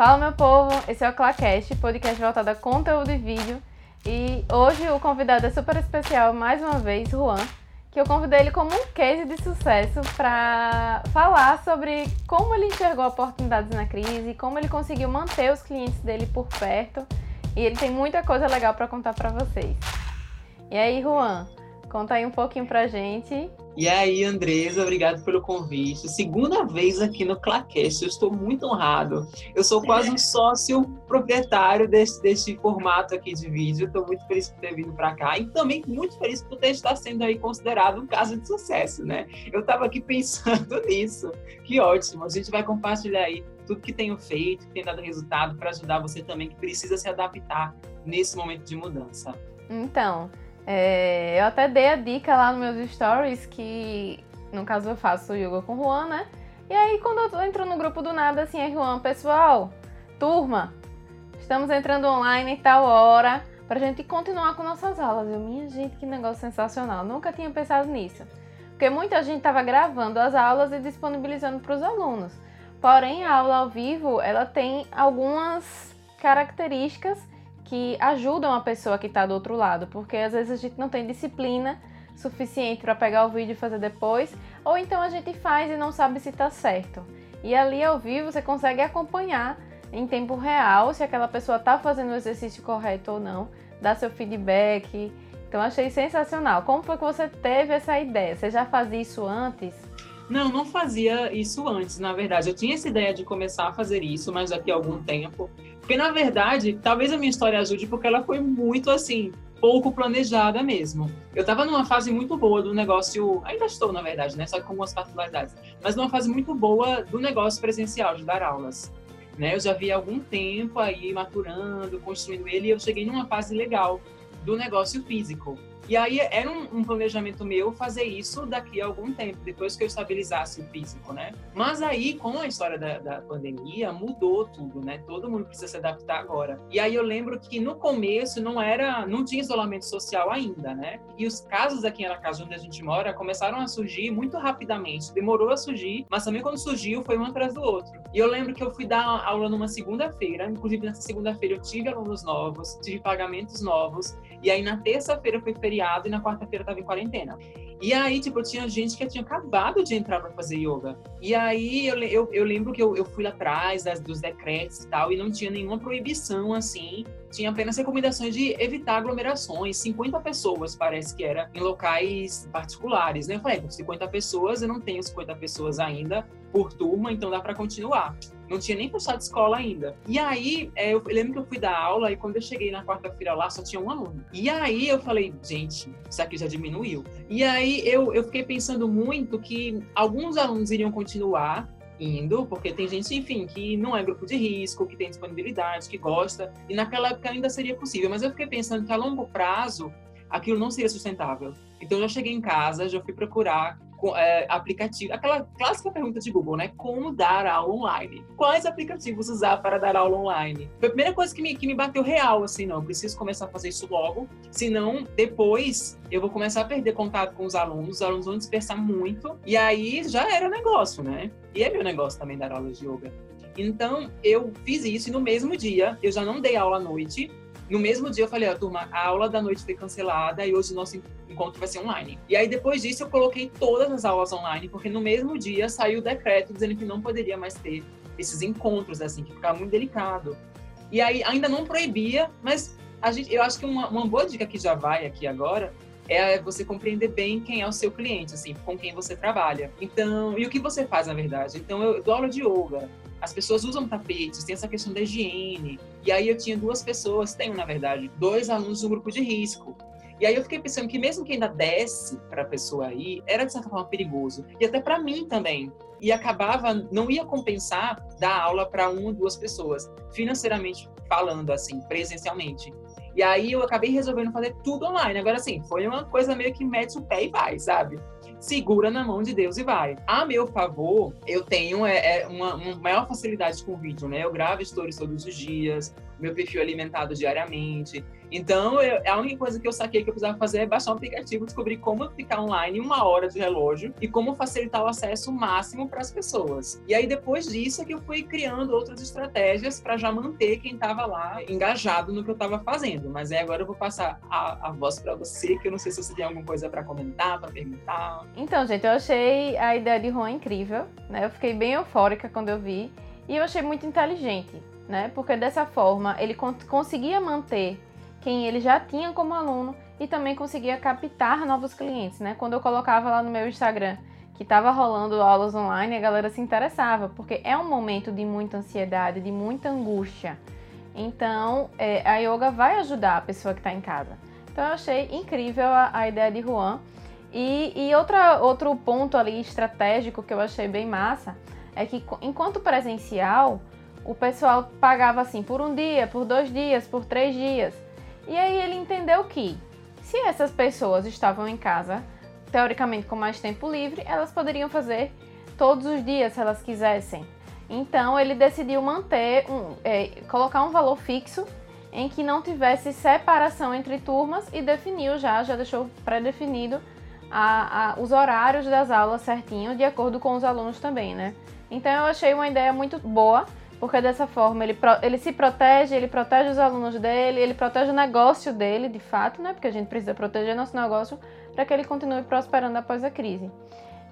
Fala meu povo, esse é o Clacast, podcast voltado a conteúdo e vídeo. E hoje o convidado é super especial, mais uma vez, Juan, que eu convidei ele como um case de sucesso para falar sobre como ele enxergou oportunidades na crise, como ele conseguiu manter os clientes dele por perto. E ele tem muita coisa legal para contar para vocês. E aí, Juan, conta aí um pouquinho pra gente e aí, Andresa, obrigado pelo convite. Segunda vez aqui no Clacast, eu estou muito honrado. Eu sou quase um sócio proprietário desse, desse formato aqui de vídeo. Estou muito feliz por ter vindo para cá e também muito feliz por ter estar sendo aí considerado um caso de sucesso, né? Eu estava aqui pensando nisso. Que ótimo. A gente vai compartilhar aí tudo que tenho feito, que tem dado resultado para ajudar você também que precisa se adaptar nesse momento de mudança. Então, é, eu até dei a dica lá nos meus stories que, no caso, eu faço yoga com o Juan, né? E aí, quando eu entro no grupo do nada, assim, é Juan, pessoal, turma, estamos entrando online tal hora pra gente continuar com nossas aulas. Eu, minha gente, que negócio sensacional. Nunca tinha pensado nisso. Porque muita gente estava gravando as aulas e disponibilizando para os alunos. Porém, a aula ao vivo, ela tem algumas características que ajudam a pessoa que está do outro lado, porque às vezes a gente não tem disciplina suficiente para pegar o vídeo e fazer depois, ou então a gente faz e não sabe se está certo. E ali ao vivo você consegue acompanhar em tempo real se aquela pessoa está fazendo o exercício correto ou não, dar seu feedback. Então achei sensacional. Como foi que você teve essa ideia? Você já fazia isso antes? Não, não fazia isso antes, na verdade. Eu tinha essa ideia de começar a fazer isso, mas daqui a algum tempo. Porque, na verdade, talvez a minha história ajude, porque ela foi muito assim, pouco planejada mesmo. Eu estava numa fase muito boa do negócio, ainda estou, na verdade, né? Só com algumas particularidades, mas numa fase muito boa do negócio presencial, de dar aulas. Né? Eu já vi algum tempo aí maturando, construindo ele, e eu cheguei numa fase legal do negócio físico. E aí era um, um, planejamento meu fazer isso daqui a algum tempo, depois que eu estabilizasse o físico, né? Mas aí, com a história da, da pandemia, mudou tudo, né? Todo mundo precisa se adaptar agora. E aí eu lembro que no começo não era, não tinha isolamento social ainda, né? E os casos aqui na casa onde a gente mora começaram a surgir muito rapidamente. Demorou a surgir, mas também quando surgiu foi um atrás do outro. E eu lembro que eu fui dar aula numa segunda-feira, inclusive nessa segunda-feira eu tive alunos novos, tive pagamentos novos, e aí na terça-feira foi feriado feriado e na quarta-feira tava em quarentena. E aí, tipo, tinha gente que tinha acabado de entrar para fazer yoga. E aí eu, eu, eu lembro que eu, eu fui lá atrás das, dos decretos e tal, e não tinha nenhuma proibição assim. Tinha apenas recomendações de evitar aglomerações. 50 pessoas, parece que era, em locais particulares, né? Eu falei, 50 pessoas, eu não tenho 50 pessoas ainda por turma, então dá para continuar não tinha nem fechado escola ainda. E aí, é, eu lembro que eu fui dar aula e quando eu cheguei na quarta-feira lá, só tinha um aluno. E aí eu falei, gente, isso aqui já diminuiu. E aí eu, eu fiquei pensando muito que alguns alunos iriam continuar indo, porque tem gente, enfim, que não é grupo de risco, que tem disponibilidade, que gosta, e naquela época ainda seria possível. Mas eu fiquei pensando que a longo prazo aquilo não seria sustentável. Então eu já cheguei em casa, já fui procurar é, aplicativo, aquela clássica pergunta de Google, né? Como dar aula online? Quais aplicativos usar para dar aula online? Foi a primeira coisa que me, que me bateu real, assim, não, eu preciso começar a fazer isso logo, senão depois eu vou começar a perder contato com os alunos, os alunos vão dispersar muito, e aí já era negócio, né? E é meu negócio também dar aula de yoga. Então, eu fiz isso e no mesmo dia, eu já não dei aula à noite, no mesmo dia eu falei, ó, turma, a aula da noite foi cancelada e hoje o nosso encontro vai ser online. E aí depois disso eu coloquei todas as aulas online, porque no mesmo dia saiu o decreto dizendo que não poderia mais ter esses encontros, assim, que ficava muito delicado. E aí ainda não proibia, mas a gente, eu acho que uma, uma boa dica que já vai aqui agora é você compreender bem quem é o seu cliente, assim, com quem você trabalha. Então, e o que você faz, na verdade. Então, eu dou aula de yoga, as pessoas usam tapetes, tem essa questão da higiene. E aí eu tinha duas pessoas, tenho na verdade, dois alunos do grupo de risco. E aí eu fiquei pensando que mesmo que ainda desse para a pessoa aí, era de certa forma perigoso. E até para mim também. E acabava, não ia compensar dar aula para uma ou duas pessoas, financeiramente falando, assim, presencialmente. E aí eu acabei resolvendo fazer tudo online. Agora, assim, foi uma coisa meio que mete o pé e vai, sabe? Segura na mão de Deus e vai. A meu favor, eu tenho é, é uma, uma, maior facilidade com o vídeo, né? Eu gravo stories todos os dias, meu perfil é alimentado diariamente. Então, eu, a única coisa que eu saquei que eu precisava fazer é baixar um aplicativo, descobrir como ficar online uma hora de relógio e como facilitar o acesso máximo para as pessoas. E aí, depois disso, é que eu fui criando outras estratégias para já manter quem estava lá engajado no que eu estava fazendo. Mas aí agora eu vou passar a, a voz para você, que eu não sei se você tem alguma coisa para comentar, para perguntar. Então, gente, eu achei a ideia de Juan incrível, né? Eu fiquei bem eufórica quando eu vi e eu achei muito inteligente, né? Porque dessa forma ele conseguia manter quem ele já tinha como aluno e também conseguia captar novos clientes, né? Quando eu colocava lá no meu Instagram que estava rolando aulas online, a galera se interessava, porque é um momento de muita ansiedade, de muita angústia. Então, é, a yoga vai ajudar a pessoa que está em casa. Então, eu achei incrível a, a ideia de Juan. E, e outra, outro ponto ali estratégico que eu achei bem massa é que, enquanto presencial, o pessoal pagava assim por um dia, por dois dias, por três dias. E aí ele entendeu que, se essas pessoas estavam em casa, teoricamente com mais tempo livre, elas poderiam fazer todos os dias se elas quisessem. Então ele decidiu manter, um, é, colocar um valor fixo em que não tivesse separação entre turmas e definiu já, já deixou pré-definido a, a, os horários das aulas certinho, de acordo com os alunos também, né? Então eu achei uma ideia muito boa porque dessa forma ele, ele se protege, ele protege os alunos dele, ele protege o negócio dele, de fato, né? Porque a gente precisa proteger nosso negócio para que ele continue prosperando após a crise.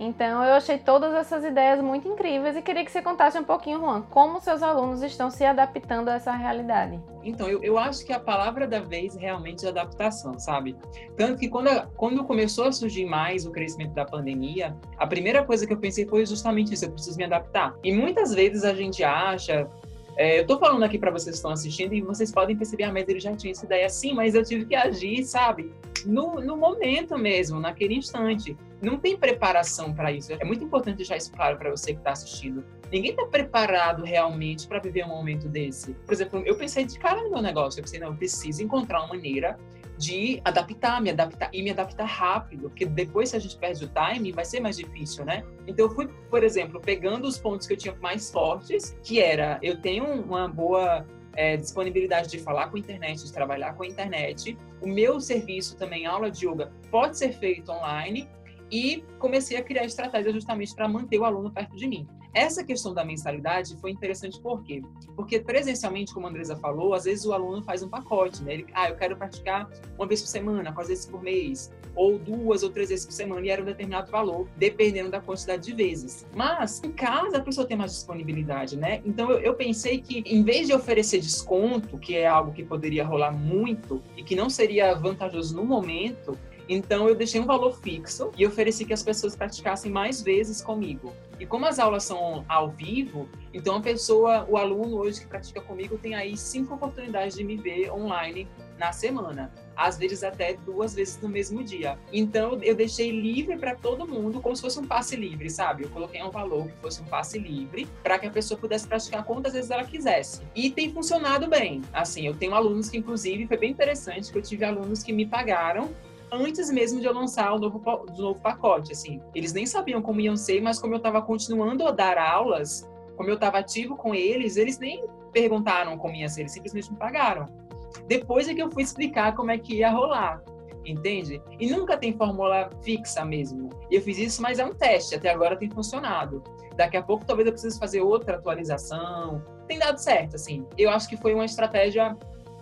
Então, eu achei todas essas ideias muito incríveis e queria que você contasse um pouquinho, Juan, como seus alunos estão se adaptando a essa realidade. Então, eu, eu acho que a palavra da vez realmente é adaptação, sabe? Tanto que quando, quando começou a surgir mais o crescimento da pandemia, a primeira coisa que eu pensei foi justamente isso: eu preciso me adaptar. E muitas vezes a gente acha, é, eu tô falando aqui para vocês que estão assistindo e vocês podem perceber, ah, mas ele já tinha essa ideia sim, mas eu tive que agir, sabe? No, no momento mesmo, naquele instante. Não tem preparação para isso. É muito importante deixar isso claro para você que está assistindo. Ninguém está preparado realmente para viver um momento desse. Por exemplo, eu pensei de cara no meu negócio. Eu pensei, não, eu preciso encontrar uma maneira de adaptar, me adaptar e me adaptar rápido, porque depois se a gente perde o time, vai ser mais difícil, né? Então eu fui, por exemplo, pegando os pontos que eu tinha mais fortes, que era eu tenho uma boa é, disponibilidade de falar com a internet, de trabalhar com a internet. O meu serviço também, aula de yoga, pode ser feito online e comecei a criar estratégias justamente para manter o aluno perto de mim. Essa questão da mensalidade foi interessante por quê? Porque presencialmente, como a Andresa falou, às vezes o aluno faz um pacote, né? Ele, ah, eu quero praticar uma vez por semana, quase vezes por mês, ou duas ou três vezes por semana, e era um determinado valor, dependendo da quantidade de vezes. Mas, em casa, a pessoa tem mais disponibilidade, né? Então, eu, eu pensei que, em vez de oferecer desconto, que é algo que poderia rolar muito e que não seria vantajoso no momento, então eu deixei um valor fixo e ofereci que as pessoas praticassem mais vezes comigo. E como as aulas são ao vivo, então a pessoa, o aluno hoje que pratica comigo tem aí cinco oportunidades de me ver online na semana, às vezes até duas vezes no mesmo dia. Então eu deixei livre para todo mundo, como se fosse um passe livre, sabe? Eu coloquei um valor que fosse um passe livre para que a pessoa pudesse praticar quantas vezes ela quisesse. E tem funcionado bem. Assim, eu tenho alunos que inclusive foi bem interessante que eu tive alunos que me pagaram antes mesmo de eu lançar o novo, novo pacote, assim. Eles nem sabiam como iam ser, mas como eu estava continuando a dar aulas, como eu estava ativo com eles, eles nem perguntaram como ia ser, eles simplesmente me pagaram. Depois é que eu fui explicar como é que ia rolar, entende? E nunca tem fórmula fixa mesmo. E eu fiz isso, mas é um teste, até agora tem funcionado. Daqui a pouco talvez eu precise fazer outra atualização. Tem dado certo, assim. Eu acho que foi uma estratégia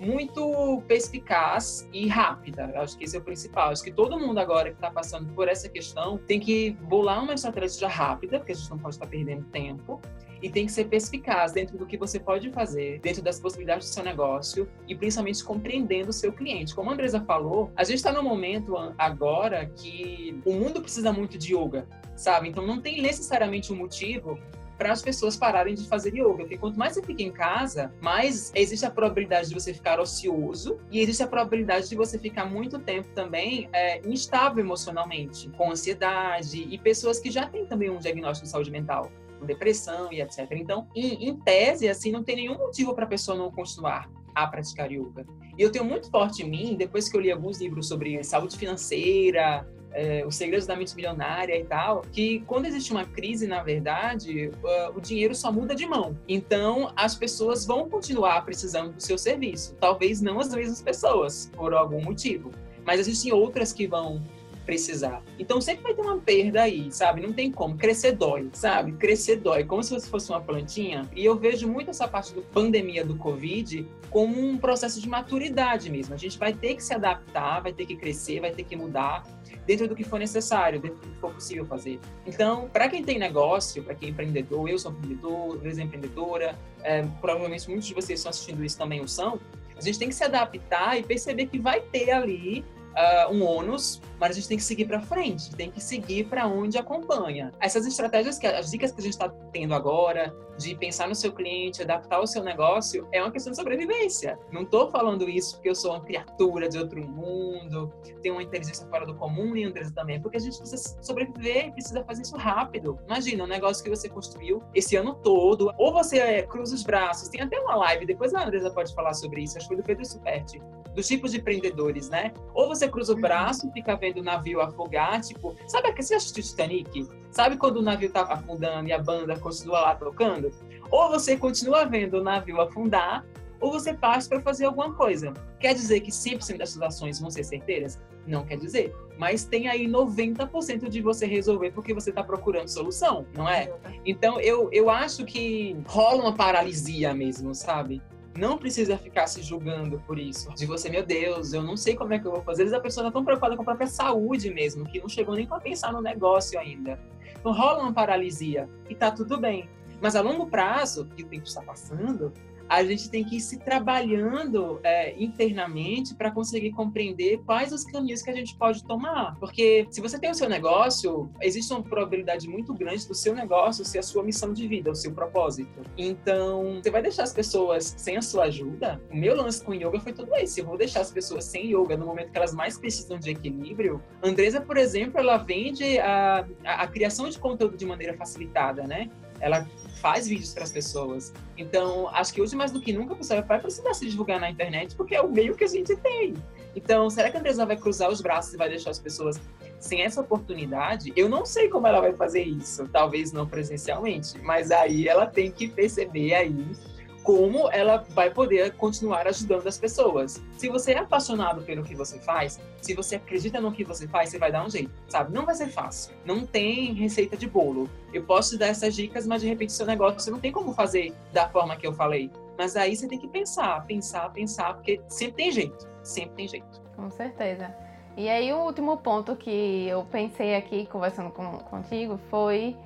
muito perspicaz e rápida. Eu acho que esse é o principal. Acho que todo mundo agora que está passando por essa questão tem que bolar uma estratégia rápida, porque a gente não pode estar perdendo tempo, e tem que ser perspicaz dentro do que você pode fazer, dentro das possibilidades do seu negócio e principalmente compreendendo o seu cliente. Como a Andresa falou, a gente está num momento agora que o mundo precisa muito de yoga, sabe? Então não tem necessariamente um motivo para as pessoas pararem de fazer yoga. Porque quanto mais você fica em casa, mais existe a probabilidade de você ficar ocioso e existe a probabilidade de você ficar muito tempo também é, instável emocionalmente, com ansiedade e pessoas que já têm também um diagnóstico de saúde mental depressão e etc. Então, em, em, tese, assim, não tem nenhum motivo para a pessoa não continuar a praticar yoga. E eu tenho muito forte em mim, depois que eu li alguns livros sobre saúde financeira, é, os segredos da mente milionária e tal, que quando existe uma crise, na verdade, o dinheiro só muda de mão. Então, as pessoas vão continuar precisando do seu serviço. Talvez não as mesmas pessoas, por algum motivo. Mas existem outras que vão precisar. Então sempre vai ter uma perda aí, sabe? Não tem como. Crescer dói, sabe? Crescer dói, como se você fosse uma plantinha. E eu vejo muito essa parte da pandemia do Covid como um processo de maturidade mesmo. A gente vai ter que se adaptar, vai ter que crescer, vai ter que mudar dentro do que for necessário, dentro do que for possível fazer. Então, para quem tem negócio, para quem é empreendedor, eu sou empreendedor, Luísa é empreendedora, é, provavelmente muitos de vocês estão assistindo isso também o são, a gente tem que se adaptar e perceber que vai ter ali uh, um ônus, mas a gente tem que seguir para frente, tem que seguir para onde acompanha. Essas estratégias, que as dicas que a gente está tendo agora, de pensar no seu cliente, adaptar o seu negócio, é uma questão de sobrevivência. Não estou falando isso porque eu sou uma criatura de outro mundo, tenho uma inteligência fora do comum, e Andresa também, porque a gente precisa sobreviver e precisa fazer isso rápido. Imagina, um negócio que você construiu esse ano todo, ou você é, cruza os braços, tem até uma live, depois a Andresa pode falar sobre isso, acho que foi do Pedro Superti, dos tipos de empreendedores, né? Ou você cruza o uhum. braço e fica vendo o navio afogar, tipo, sabe aquele você assistiu Titanic? Sabe quando o navio tá afundando e a banda continua lá tocando? Ou você continua vendo o navio afundar, ou você passa para fazer alguma coisa. Quer dizer que 100% das suas ações vão ser certeiras? Não quer dizer. Mas tem aí 90% de você resolver porque você está procurando solução, não é? Então, eu, eu acho que rola uma paralisia mesmo, sabe? não precisa ficar se julgando por isso. De você, meu Deus, eu não sei como é que eu vou fazer. Às vezes a pessoa está tão preocupada com a própria saúde mesmo, que não chegou nem para pensar no negócio ainda. Rola uma paralisia e tá tudo bem. Mas a longo prazo, que o tempo está passando, a gente tem que ir se trabalhando é, internamente para conseguir compreender quais os caminhos que a gente pode tomar. Porque se você tem o seu negócio, existe uma probabilidade muito grande do seu negócio ser a sua missão de vida, o seu propósito. Então, você vai deixar as pessoas sem a sua ajuda? O meu lance com yoga foi tudo esse. Eu vou deixar as pessoas sem yoga no momento que elas mais precisam de equilíbrio. Andresa, por exemplo, ela vende a, a, a criação de conteúdo de maneira facilitada, né? Ela faz vídeos para as pessoas. Então, acho que hoje mais do que nunca a pessoa vai precisar se divulgar na internet, porque é o meio que a gente tem. Então, será que a Andresa vai cruzar os braços e vai deixar as pessoas sem essa oportunidade? Eu não sei como ela vai fazer isso, talvez não presencialmente, mas aí ela tem que perceber aí como ela vai poder continuar ajudando as pessoas. Se você é apaixonado pelo que você faz, se você acredita no que você faz, você vai dar um jeito, sabe? Não vai ser fácil. Não tem receita de bolo. Eu posso te dar essas dicas, mas de repente seu negócio você não tem como fazer da forma que eu falei. Mas aí você tem que pensar, pensar, pensar, porque sempre tem jeito. Sempre tem jeito. Com certeza. E aí o último ponto que eu pensei aqui conversando com, contigo foi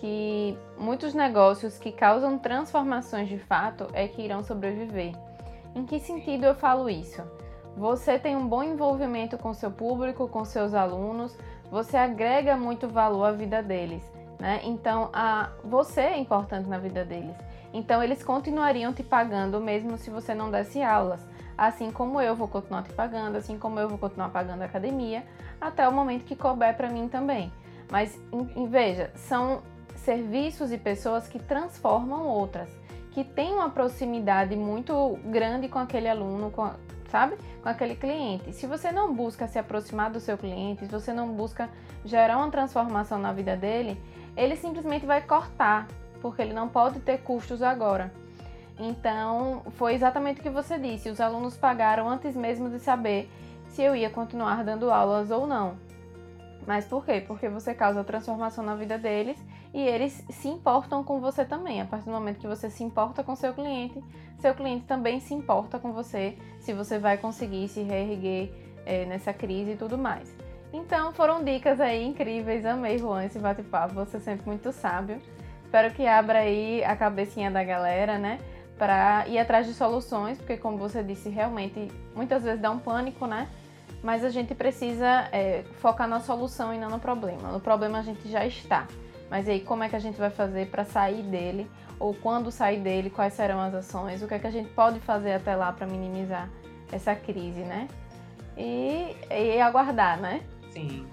que muitos negócios que causam transformações de fato é que irão sobreviver. Em que sentido eu falo isso? Você tem um bom envolvimento com seu público, com seus alunos, você agrega muito valor à vida deles, né? Então, a, você é importante na vida deles. Então, eles continuariam te pagando mesmo se você não desse aulas. Assim como eu vou continuar te pagando, assim como eu vou continuar pagando a academia, até o momento que couber para mim também. Mas em, veja, são serviços e pessoas que transformam outras, que têm uma proximidade muito grande com aquele aluno, com, sabe? Com aquele cliente. Se você não busca se aproximar do seu cliente, se você não busca gerar uma transformação na vida dele, ele simplesmente vai cortar, porque ele não pode ter custos agora. Então, foi exatamente o que você disse. Os alunos pagaram antes mesmo de saber se eu ia continuar dando aulas ou não. Mas por quê? Porque você causa transformação na vida deles e eles se importam com você também. A partir do momento que você se importa com seu cliente, seu cliente também se importa com você, se você vai conseguir se reerguer é, nessa crise e tudo mais. Então foram dicas aí incríveis, amei Juan esse bate-papo, você é sempre muito sábio. Espero que abra aí a cabecinha da galera, né? Para ir atrás de soluções, porque como você disse, realmente muitas vezes dá um pânico, né? Mas a gente precisa é, focar na solução e não no problema. No problema a gente já está. Mas aí, como é que a gente vai fazer para sair dele? Ou quando sair dele, quais serão as ações? O que é que a gente pode fazer até lá para minimizar essa crise, né? E, e aguardar, né? Sim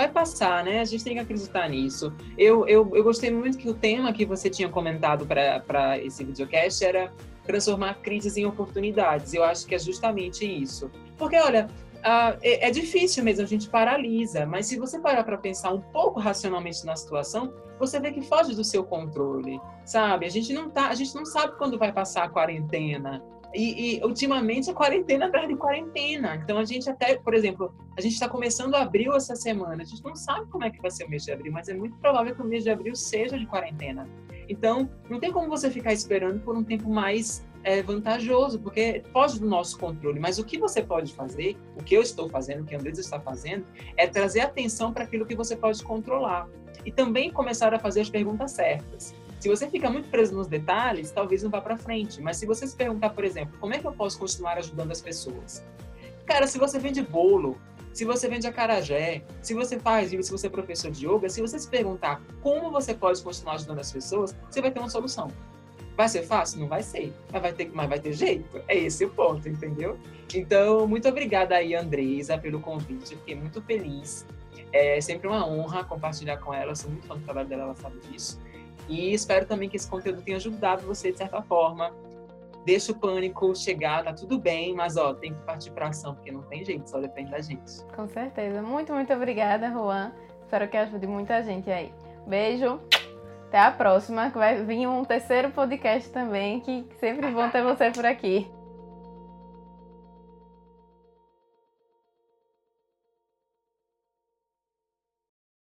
vai passar, né? A gente tem que acreditar nisso. Eu, eu, eu gostei muito que o tema que você tinha comentado para esse videocast era transformar crises em oportunidades. Eu acho que é justamente isso. Porque, olha, uh, é, é, difícil mesmo, a gente paralisa. Mas se você parar para pensar um pouco racionalmente na situação, você vê que foge do seu controle, sabe? A gente não tá, a gente não sabe quando vai passar a quarentena. E, e, ultimamente a quarentena atrás de quarentena. Então a gente até, por exemplo, a gente está começando abril essa semana. A gente não sabe como é que vai ser o mês de abril, mas é muito provável que o mês de abril seja de quarentena. Então não tem como você ficar esperando por um tempo mais é, vantajoso, porque foge do nosso controle. Mas o que você pode fazer, o que eu estou fazendo, o que a Andresa está fazendo, é trazer atenção para aquilo que você pode controlar. E também começar a fazer as perguntas certas. Se você fica muito preso nos detalhes, talvez não vá para frente. Mas se você se perguntar, por exemplo, como é que eu posso continuar ajudando as pessoas? Cara, se você vende bolo, se você vende acarajé, se você faz se você é professor de yoga, se você se perguntar como você pode continuar ajudando as pessoas, você vai ter uma solução. Vai ser fácil? Não vai ser. Mas vai ter, mas vai ter jeito. É esse o ponto, entendeu? Então, muito obrigada aí, Andresa, pelo convite. fiquei muito feliz. É sempre uma honra compartilhar com ela. Eu sou muito fã do trabalho dela, ela sabe disso. E espero também que esse conteúdo tenha ajudado você de certa forma. Deixa o pânico chegar, tá tudo bem, mas ó, tem que partir para ação, porque não tem jeito, só depende da gente. Com certeza. Muito, muito obrigada, Juan. Espero que ajude muita gente aí. Beijo. Até a próxima, que vai vir um terceiro podcast também, que sempre bom ter você por aqui.